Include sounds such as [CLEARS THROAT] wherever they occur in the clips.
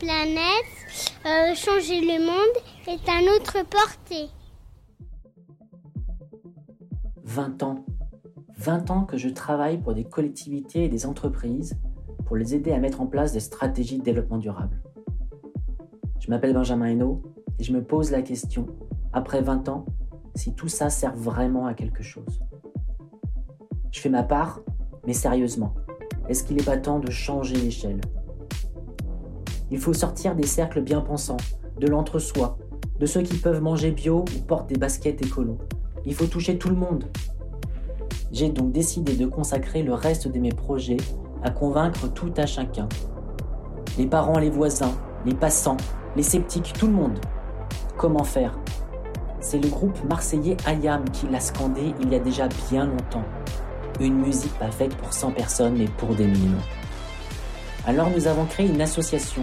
Planet, euh, changer le monde est à notre portée. 20 ans. 20 ans que je travaille pour des collectivités et des entreprises pour les aider à mettre en place des stratégies de développement durable. Je m'appelle Benjamin Hainaut et je me pose la question, après 20 ans, si tout ça sert vraiment à quelque chose. Je fais ma part, mais sérieusement, est-ce qu'il n'est pas temps de changer l'échelle? Il faut sortir des cercles bien pensants, de l'entre-soi, de ceux qui peuvent manger bio ou portent des baskets écolo. Il faut toucher tout le monde. J'ai donc décidé de consacrer le reste de mes projets à convaincre tout à chacun. Les parents, les voisins, les passants, les sceptiques, tout le monde. Comment faire? C'est le groupe marseillais Ayam qui l'a scandé il y a déjà bien longtemps. Une musique pas faite pour 100 personnes mais pour des millions. Alors nous avons créé une association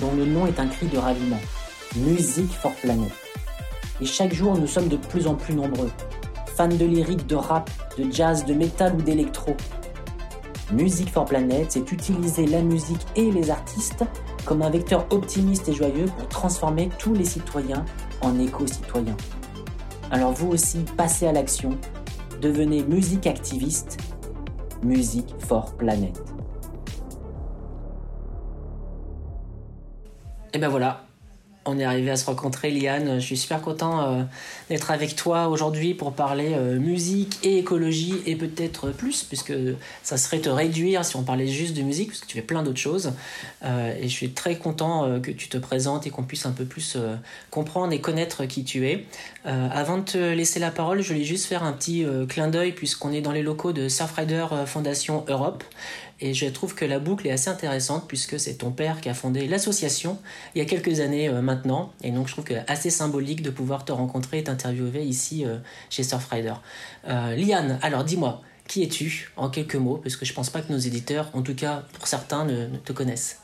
dont le nom est un cri de ralliement. Musique for Planet. Et chaque jour nous sommes de plus en plus nombreux. Fans de lyrique, de rap, de jazz, de métal ou d'électro. Music for Planet, c'est utiliser la musique et les artistes comme un vecteur optimiste et joyeux pour transformer tous les citoyens en éco-citoyens. Alors vous aussi, passez à l'action, devenez musique activiste, Music for Planet. Et ben voilà, on est arrivé à se rencontrer, Liane. Je suis super content euh, d'être avec toi aujourd'hui pour parler euh, musique et écologie et peut-être plus, puisque ça serait te réduire si on parlait juste de musique, parce que tu fais plein d'autres choses. Euh, et je suis très content que tu te présentes et qu'on puisse un peu plus comprendre et connaître qui tu es. avant de te laisser la parole, je voulais juste faire un petit clin d'œil, puisqu'on est dans les locaux de Surfrider Fondation Europe. Et je trouve que la boucle est assez intéressante puisque c'est ton père qui a fondé l'association il y a quelques années euh, maintenant. Et donc je trouve que assez symbolique de pouvoir te rencontrer et t'interviewer ici euh, chez Surfrider. Euh, Liane, alors dis-moi, qui es-tu en quelques mots? Parce que je pense pas que nos éditeurs, en tout cas pour certains, ne, te connaissent.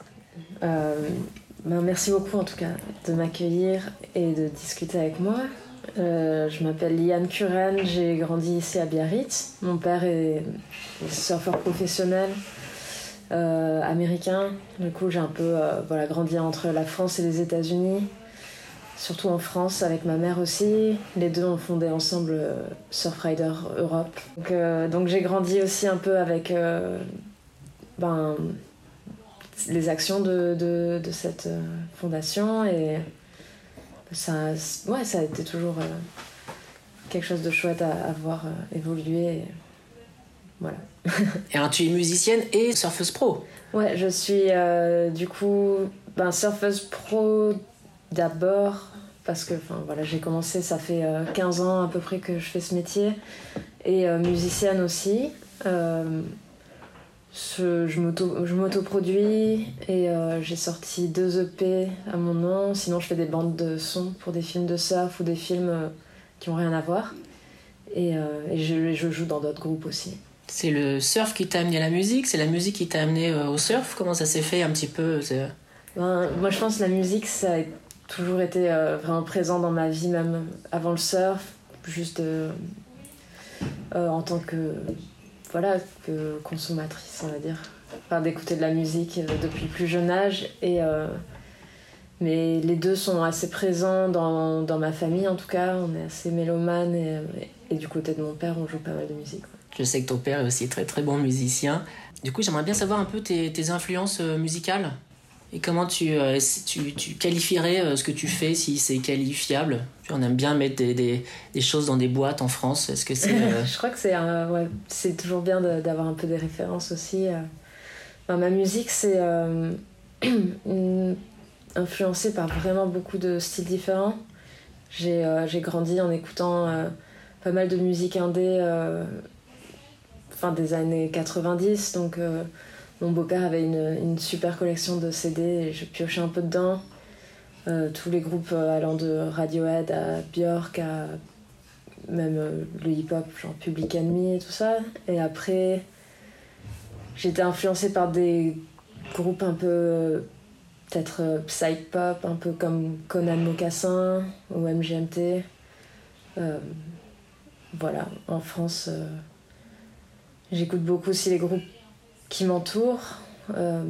Ben, merci beaucoup en tout cas de m'accueillir et de discuter avec moi. je m'appelle Liane Curen, j'ai grandi ici à Biarritz. Mon père est surfeur professionnel, euh, américain. Du coup, j'ai un peu euh, voilà, grandi entre la France et les États-Unis, surtout en France avec ma mère aussi. Les deux ont fondé ensemble euh, Surfrider Europe. Donc, j'ai grandi aussi un peu avec ben, les actions de, de, de cette fondation et ça, ouais, ça a été toujours quelque chose de chouette à, à voir évoluer. Voilà. [LAUGHS] et tu es musicienne et surfeuse pro Ouais, je suis euh, du coup ben, surfeuse pro d'abord parce que voilà, j'ai commencé, ça fait 15 euh, ans à peu près que je fais ce métier et euh, musicienne aussi. je, je m'auto-produis et j'ai sorti deux EP à mon nom. Sinon, je fais des bandes de son pour des films de surf ou des films qui n'ont rien à voir. Et, je joue dans d'autres groupes aussi. C'est le surf qui t'a amené à la musique C'est la musique qui t'a amené euh, au surf? Comment ça s'est fait un petit peu ben, Moi, je pense que la musique, ça a toujours été euh, vraiment présent dans ma vie, même avant le surf, juste euh, en tant que, voilà, que consommatrice, on va dire. Enfin, d'écouter de la musique depuis plus jeune âge. Et, mais les deux sont assez présents dans, dans, ma famille, en tout cas. On est assez mélomane et, du côté de mon père, on joue pas mal de musique. Je sais que ton père est aussi très très bon musicien. Du coup, j'aimerais bien savoir un peu tes, influences euh, musicales et comment tu, euh, tu, tu, qualifierais euh, ce que tu fais, si c'est qualifiable? On aime bien mettre des, des, choses dans des boîtes en France. Est-ce que c'est. [LAUGHS] Je crois que c'est ouais, c'est toujours bien d'avoir un peu des références aussi. ma musique, c'est [CLEARS THROAT] influencée par vraiment beaucoup de styles différents. J'ai grandi en écoutant pas mal de musique indé des années 90. Donc euh, mon beau-père avait une, super collection de CD et je piochais un peu dedans. Euh, tous les groupes euh, allant de Radiohead à Björk à même le hip-hop, genre Public Enemy et tout ça. Et après, j'étais influencée par des groupes un peu peut-être psych pop, un peu comme Conan Mocassin ou MGMT. voilà, en France, J'écoute beaucoup aussi les groupes qui m'entourent. Euh,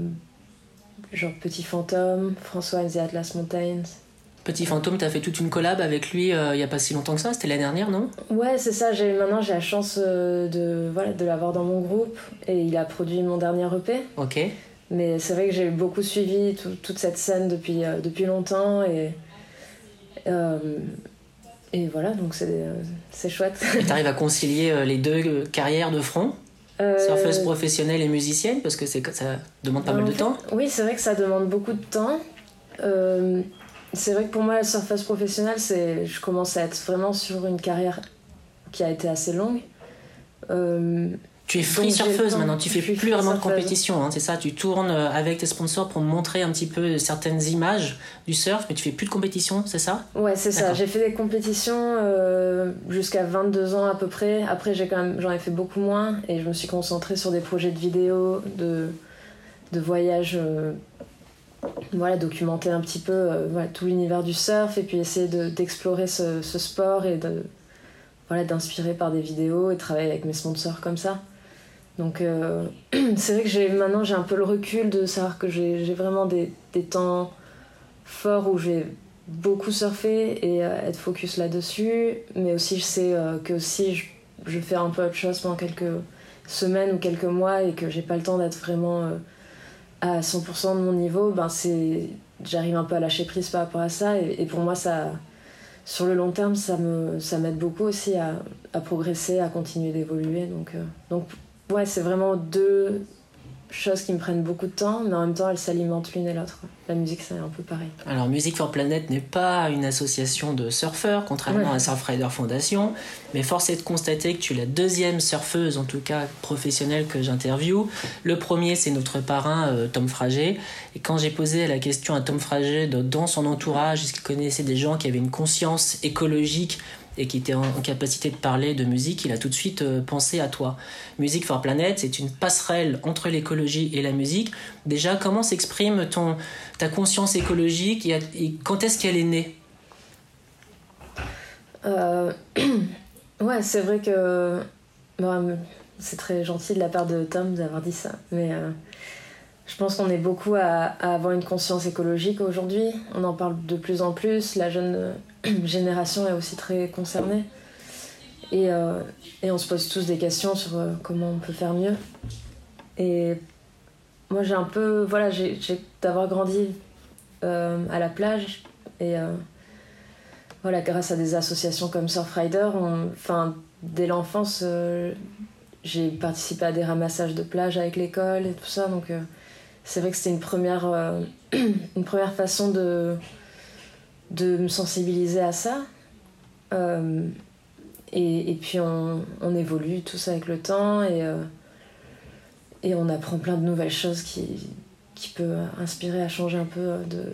genre Petit Fantôme, François and the Atlas Mountains. Petit Fantôme, t'as fait toute une collab avec lui euh, il y a pas si longtemps que ça, c'était l'année dernière, non? Ouais, c'est ça. Maintenant j'ai la chance euh, de voilà de l'avoir dans mon groupe et il a produit mon dernier EP. Ok. Mais c'est vrai que j'ai beaucoup suivi tout- toute cette scène depuis euh, depuis longtemps et euh, et voilà donc c'est euh, chouette. Et t'arrives à concilier euh, les deux euh, carrières de front, Euh, surfeuse professionnelle et musicienne, parce que ça demande pas mal de fait, temps. Oui, c'est vrai que ça demande beaucoup de temps. Euh, c'est vrai que pour moi, la surfeuse professionnelle, c'est, je commence à être vraiment sur une carrière qui a été assez longue. Euh, Tu es free surfeuse maintenant, tu fais plus vraiment de compétition, hein, c'est ça Tu tournes euh, avec tes sponsors pour montrer un petit peu certaines images du surf, mais tu fais plus de compétition, c'est ça? Ouais, c'est ça. J'ai fait des compétitions euh, jusqu'à 22 ans à peu près. Après, j'ai quand même, j'en ai fait beaucoup moins et je me suis concentrée sur des projets de vidéos, de, de voyages. euh, voilà, documenter un petit peu euh, voilà, tout l'univers du surf et puis essayer de- d'explorer ce, ce sport et de voilà, d'inspirer par des vidéos et travailler avec mes sponsors comme ça. Donc euh, [CLEARS THROAT] c'est vrai que j'ai maintenant j'ai un peu le recul de savoir que j'ai vraiment des, des temps forts où j'ai beaucoup surfé et euh, être focus là-dessus, mais aussi je sais euh, que si je, je fais un peu autre chose pendant quelques semaines ou quelques mois et que j'ai pas le temps d'être vraiment à 100% de mon niveau, ben c'est j'arrive un peu à lâcher prise par rapport à ça. Et, pour moi ça sur le long terme ça me ça m'aide beaucoup aussi à, à progresser, à continuer d'évoluer. Donc donc ouais, c'est vraiment deux choses qui me prennent beaucoup de temps, mais en même temps elles s'alimentent l'une et l'autre. La musique c'est un peu pareil. Alors Music for Planet n'est pas une association de surfeurs, contrairement Ouais. à Surfrider Foundation, mais force est de constater que tu es la deuxième surfeuse, en tout cas professionnelle, que j'interviewe. Le premier, c'est notre parrain euh, Tom Frager. Et quand j'ai posé la question à Tom Frager dans son entourage, est-ce qu'il connaissait des gens qui avaient une conscience écologique et qui étaient en, capacité de parler de musique, il a tout de suite euh, pensé à toi. Music for Planet, c'est une passerelle entre l'écologie et la musique. Déjà, comment s'exprime ton, ta conscience écologique? Et, quand est-ce qu'elle est née? Euh, [CLEARS THROAT] ouais, c'est vrai que bon, c'est très gentil de la part de Tom d'avoir dit ça, mais euh, je pense qu'on est beaucoup à, à avoir une conscience écologique aujourd'hui. On en parle de plus en plus. La jeune génération est aussi très concernée. Et, euh, et on se pose tous des questions sur euh, comment on peut faire mieux. Et moi, j'ai un peu. Voilà, j'ai d'avoir grandi euh, à la plage et. voilà, grâce à des associations comme Surfrider, enfin, dès l'enfance, j'ai participé à des ramassages de plage avec l'école et tout ça, donc c'est vrai que c'était une première, [CLEARS THROAT] une première façon de, de me sensibiliser à ça. Euh, et, et puis on, on évolue tous avec le temps et, euh, et on apprend plein de nouvelles choses qui, qui peuvent inspirer à changer un peu de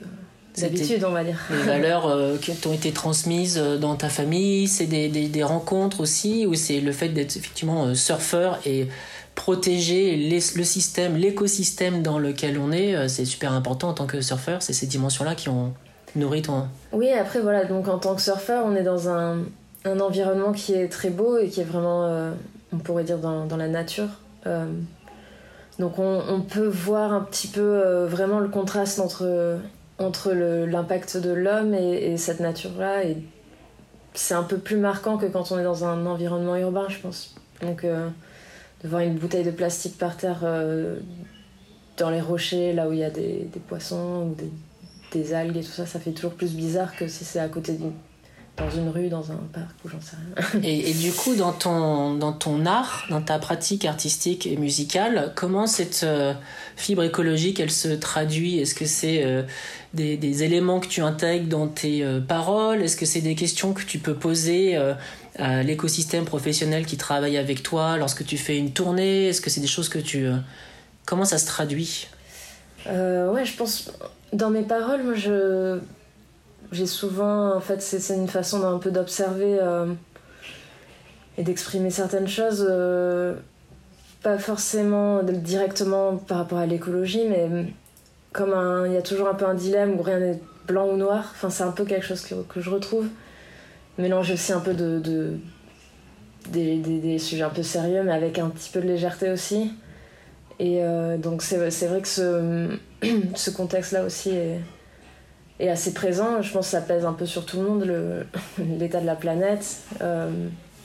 d'habitude, on va dire. Les valeurs euh, qui t'ont été transmises dans ta famille, c'est des, des, des rencontres aussi, ou c'est le fait d'être effectivement surfeur et protéger les- le système, l'écosystème dans lequel on est, c'est super important en tant que surfeur, c'est ces dimensions-là qui ont nourri ton... Oui, après, voilà, donc en tant que surfeur, on est dans un, un environnement qui est très beau et qui est vraiment, euh, on pourrait dire, dans, dans la nature. Euh, donc on, peut voir un petit peu euh, vraiment le contraste entre, entre l'impact de l'homme et, et cette nature-là. Et c'est un peu plus marquant que quand on est dans un environnement urbain, je pense. Donc de voir une bouteille de plastique par terre dans les rochers, là où il y a des, des poissons ou des, des algues et tout ça, ça fait toujours plus bizarre que si c'est à côté d'une dans une rue, dans un parc ou j'en sais rien. [LAUGHS] Et, du coup, dans ton, dans ton art, dans ta pratique artistique et musicale, comment cette euh, fibre écologique, elle se traduit? Est-ce que c'est euh, des, éléments que tu intègres dans tes euh, paroles? Est-ce que c'est des questions que tu peux poser à l'écosystème professionnel qui travaille avec toi lorsque tu fais une tournée? Est-ce que c'est des choses que tu... comment ça se traduit? Euh, ouais, je pense dans mes paroles, moi je j'ai souvent en fait c'est une façon d'un peu d'observer euh, et d'exprimer certaines choses euh, pas forcément directement par rapport à l'écologie mais comme un il y a toujours un peu un dilemme où rien n'est blanc ou noir enfin c'est un peu quelque chose que, que je retrouve mélanger aussi un peu de, de des, des sujets un peu sérieux mais avec un petit peu de légèreté aussi Et donc c'est vrai que ce, [CLEARS THROAT] ce contexte-là aussi est, est, assez présent. Je pense que ça pèse un peu sur tout le monde, [LAUGHS] l'état de la planète.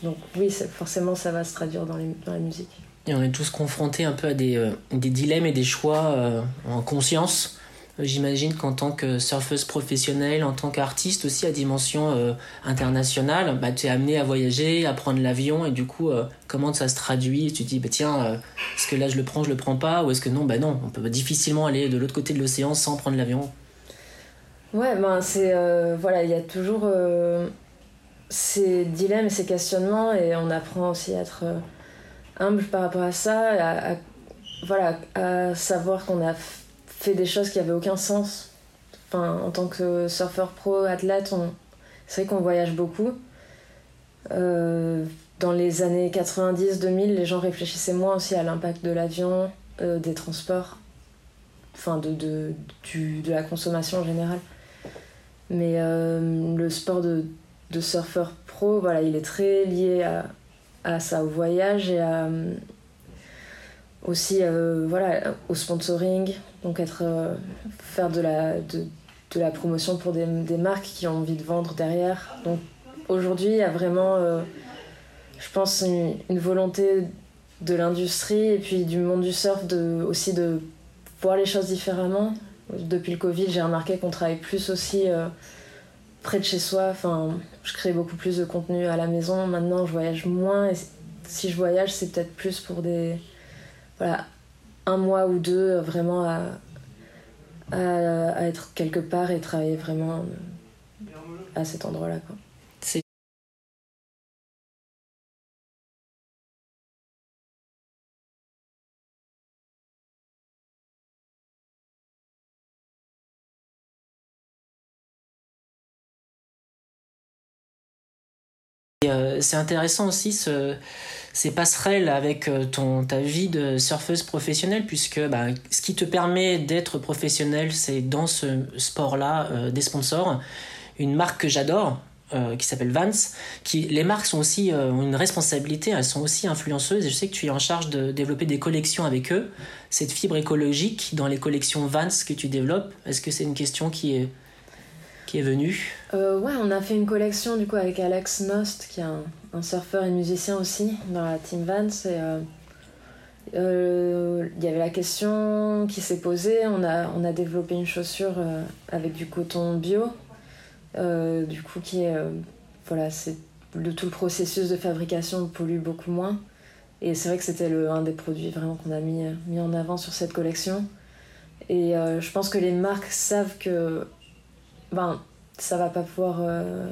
donc oui, forcément ça va se traduire dans, les, dans la musique. Et on est tous confrontés un peu à des, des dilemmes et des choix en conscience J'imagine qu'en tant que surfeuse professionnelle, en tant qu'artiste aussi à dimension euh, internationale, bah, tu es amené à voyager, à prendre l'avion et du coup, euh, comment ça se traduit? Tu te dis, bah, tiens, euh, est-ce que là je le prends, je le prends pas? Ou est-ce que non, bah non, on peut difficilement aller de l'autre côté de l'océan sans prendre l'avion? Ouais, ben c'est. voilà, il y a toujours ces dilemmes ces questionnements et on apprend aussi à être humble par rapport à ça, à voilà, à savoir qu'on a fait des choses qui avaient aucun sens. Enfin, en tant que surfeur pro, athlète, c'est vrai qu'on voyage beaucoup. Euh, dans les années 90-2000, les gens réfléchissaient moins aussi à l'impact de l'avion, euh, des transports, enfin de, de, du, de, la consommation en général. Mais euh, le sport de, de, surfeur pro, voilà, il est très lié à, à ça, au voyage et à, aussi voilà, au sponsoring, donc être, euh, faire de la, de, de, la promotion pour des, marques qui ont envie de vendre derrière. Donc aujourd'hui, il y a vraiment, euh, je pense, une, une, volonté de l'industrie et puis du monde du surf de, aussi de voir les choses différemment. Depuis le Covid, j'ai remarqué qu'on travaille plus aussi euh, près de chez soi. Enfin, je crée beaucoup plus de contenu à la maison. Maintenant, je voyage moins. Et si je voyage, c'est peut-être plus pour des... Un mois ou deux euh, vraiment à, à, être quelque part et travailler vraiment euh, à cet endroit-là. Euh, c'est intéressant aussi ce, ces passerelles avec euh, ton, ta vie de surfeuse professionnelle, puisque bah, ce qui te permet d'être professionnel, c'est dans ce sport-là euh, des sponsors. Une marque que j'adore, qui s'appelle Vance, qui les marques sont aussi ont une responsabilité, elles sont aussi influenceuses. Et je sais que tu es en charge de développer des collections avec eux. Cette fibre écologique dans les collections Vance que tu développes, est-ce que c'est une question qui est est venu euh, Ouais, on a fait une collection du coup avec Alex Nost, qui est un, surfeur et musicien aussi dans la team Vance. Et, euh, euh, il y avait la question qui s'est posée. On a, on a développé une chaussure avec du coton bio, du coup qui est voilà, c'est le tout le processus de fabrication pollue beaucoup moins. Et c'est vrai que c'était un des produits vraiment qu'on a mis, mis en avant sur cette collection. Et je pense que les marques savent que ben, ça va pas pouvoir euh,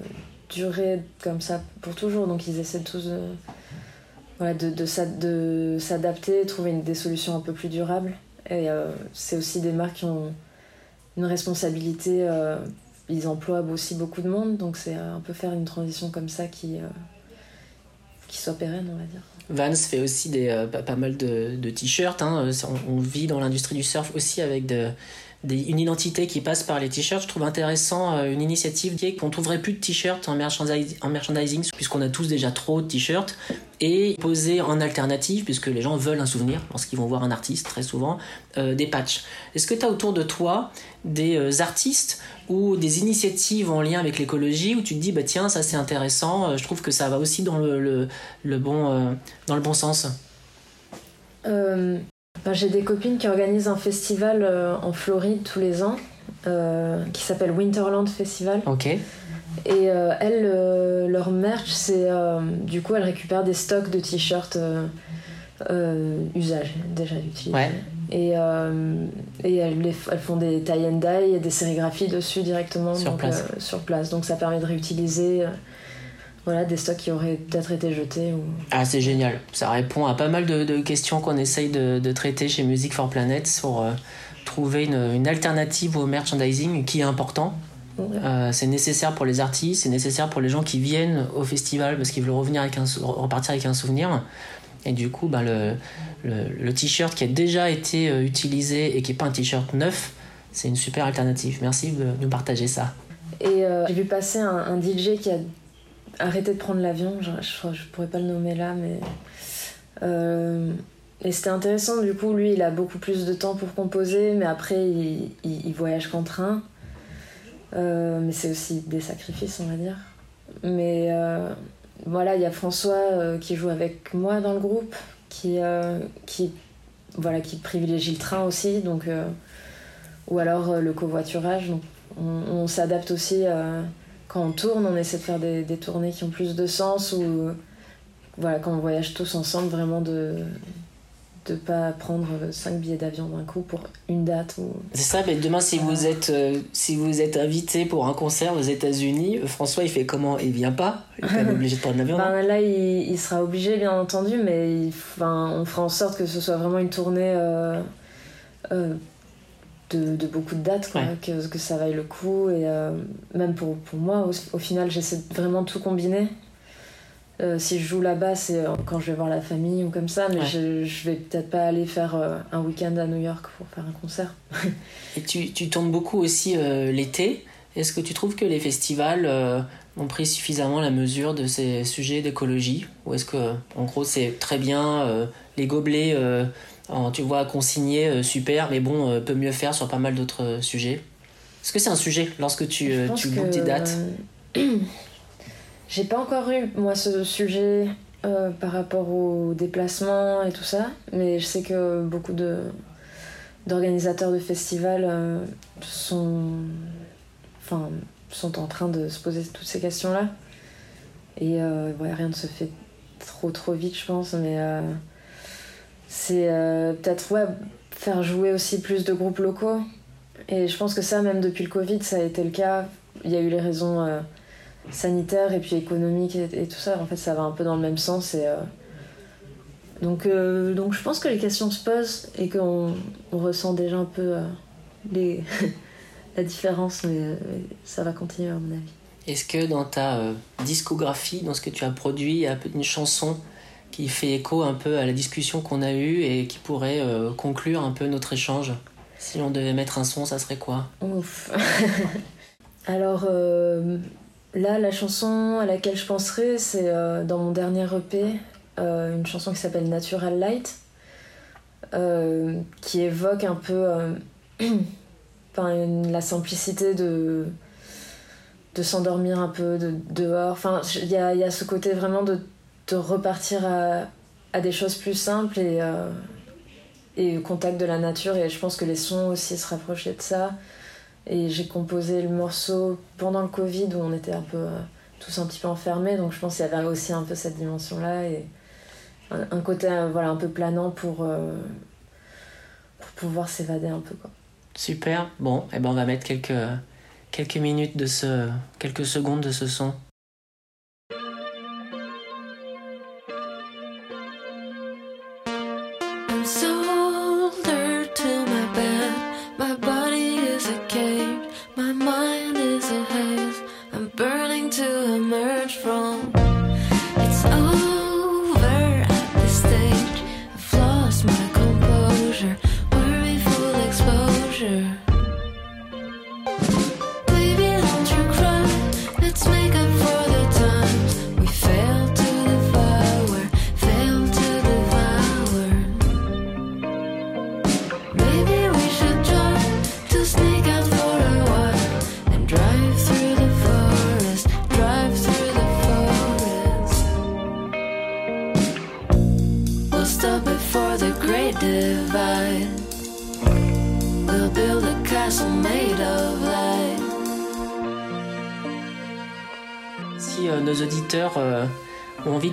durer comme ça pour toujours. Donc ils essaient tous de, voilà, de, de, s'adapter, trouver des solutions un peu plus durables. Et euh, c'est aussi des marques qui ont une responsabilité. Euh, ils emploient aussi beaucoup de monde, donc c'est un peu faire une transition comme ça qui, qui soit pérenne, on va dire. Vans fait aussi des, pas, mal de, de t-shirts. Hein. On, on, vit dans l'industrie du surf aussi avec de, une identité qui passe par les t-shirts. Je trouve intéressant euh, une initiative qui est qu'on trouverait plus de t-shirts en, en merchandising puisqu'on a tous déjà trop de t-shirts et poser en alternative, puisque les gens veulent un souvenir lorsqu'ils vont voir un artiste très souvent, euh, des patchs. Est-ce que tu as autour de toi des euh, artistes ou des initiatives en lien avec l'écologie où tu te dis bah tiens ça c'est intéressant, je trouve que ça va aussi dans le, le, bon, dans le bon sens? Ben, j'ai des copines qui organisent un festival euh, en Floride tous les ans euh, qui s'appelle Winterland Festival. Ok. Et euh, elles, leur merch, c'est. du coup, elles récupèrent des stocks de t-shirts usage, déjà utilisés. Ouais. Et, et elles, elles, font des tie and dye et des sérigraphies dessus directement sur, place. sur place. Donc ça permet de réutiliser voilà, des stocks qui auraient peut-être été jetés. Ou... Ah, c'est génial. Ça répond à pas mal de, questions qu'on essaye de, traiter chez Music for Planet pour euh, trouver une, alternative au merchandising qui est important. Euh, c'est nécessaire pour les artistes, c'est nécessaire pour les gens qui viennent au festival parce qu'ils veulent revenir avec un, repartir avec un souvenir. Et du coup, ben, le, le, t-shirt qui a déjà été euh, utilisé et qui n'est pas un t-shirt neuf, c'est une super alternative. Merci de nous partager ça. Et j'ai vu passer un, un, DJ qui a arrêter de prendre l'avion, je, je, pourrais pas le nommer là, mais euh, et c'était intéressant, du coup, lui, il a beaucoup plus de temps pour composer, mais après, il, il, voyage qu'en train. Euh, mais c'est aussi des sacrifices, on va dire. Mais euh, voilà, il y a François euh, qui joue avec moi dans le groupe, qui, qui, voilà, qui privilégie le train aussi, donc, ou alors le covoiturage. Donc on, on s'adapte aussi quand on tourne, on essaie de faire des, des, tournées qui ont plus de sens, ou voilà, quand on voyage tous ensemble, vraiment de de pas prendre 5 billets d'avion d'un coup pour une date ou c'est ça mais demain si vous êtes euh, si vous êtes invité pour un concert aux États-Unis euh, François il fait comment? Il vient pas? Il est [LAUGHS] obligé de prendre l'avion ben, là il, sera obligé bien entendu mais on fera en sorte que ce soit vraiment une tournée euh, de, beaucoup de dates que, que ça vaille le coup. Et même pour, pour moi au, au final j'essaie vraiment de tout combiner. Euh, si je joue là-bas, c'est euh, quand je vais voir la famille ou comme ça, mais je, je vais peut-être pas aller faire euh, un week-end à New York pour faire un concert. [LAUGHS] Et tu, tu, tournes beaucoup aussi l'été. Est-ce que tu trouves que les festivals ont pris suffisamment la mesure de ces sujets d'écologie? Ou est-ce que, en gros, c'est très bien, les gobelets, tu vois, consignés, super, mais bon, peut mieux faire sur pas mal d'autres sujets Est-ce que c'est un sujet lorsque tu, tu boucles tes dates [CLEARS THROAT] J'ai pas encore eu, moi, ce sujet euh, par rapport aux déplacements et tout ça, mais je sais que beaucoup de d'organisateurs de festivals euh, sont, enfin, sont en train de se poser toutes ces questions-là. Et euh, rien ne se fait trop trop vite, je pense, mais c'est peut-être ouais, faire jouer aussi plus de groupes locaux. Et je pense que ça, même depuis le Covid, ça a été le cas. Il y a eu les raisons sanitaire et puis économique et, tout ça. En fait, ça va un peu dans le même sens. Et, euh, donc, euh, donc, je pense que les questions se posent et qu'on on ressent déjà un peu euh, les [LAUGHS] la différence, mais ça va continuer à mon avis. Est-ce que dans ta discographie, dans ce que tu as produit, il y a une chanson qui fait écho un peu à la discussion qu'on a eue et qui pourrait conclure un peu notre échange. Si on devait mettre un son, ça serait quoi? Ouf. [LAUGHS] Alors, Là, la chanson à laquelle je penserai, c'est euh, dans mon dernier EP, euh, une chanson qui s'appelle Natural Light, euh, qui évoque un peu [CLEARS THROAT] la simplicité de, de s'endormir un peu de, dehors. Enfin, il y y a, ce côté vraiment de, de repartir à, des choses plus simples et, et au contact de la nature. Et je pense que les sons aussi se rapprochaient de ça. Et j'ai composé le morceau pendant le Covid où on était un peu euh, tous un petit peu enfermés, donc je pense qu'il y avait aussi un peu cette dimension-là et un, côté euh, voilà, un peu planant pour, euh, pour pouvoir s'évader un peu. Quoi. Super, bon, et eh ben on va mettre quelques, quelques minutes de ce. quelques secondes de ce son.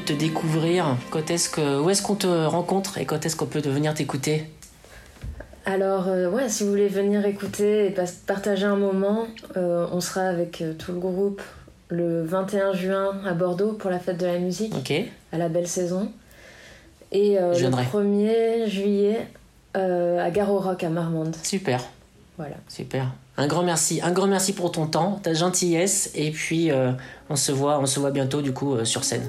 Te découvrir, quand est-ce que, où est-ce qu'on te rencontre et quand est-ce qu'on peut venir t'écouter? Alors, euh, ouais, si vous voulez venir écouter et partager un moment, on sera avec tout le groupe le 21 juin à Bordeaux pour la fête de la musique, à la belle saison. Et le 1er juillet à Garo Rock à Marmande. Super. Voilà. Super. Un grand merci, un grand merci pour ton temps, ta gentillesse, et puis euh, on se voit, on se voit bientôt du coup euh, sur scène.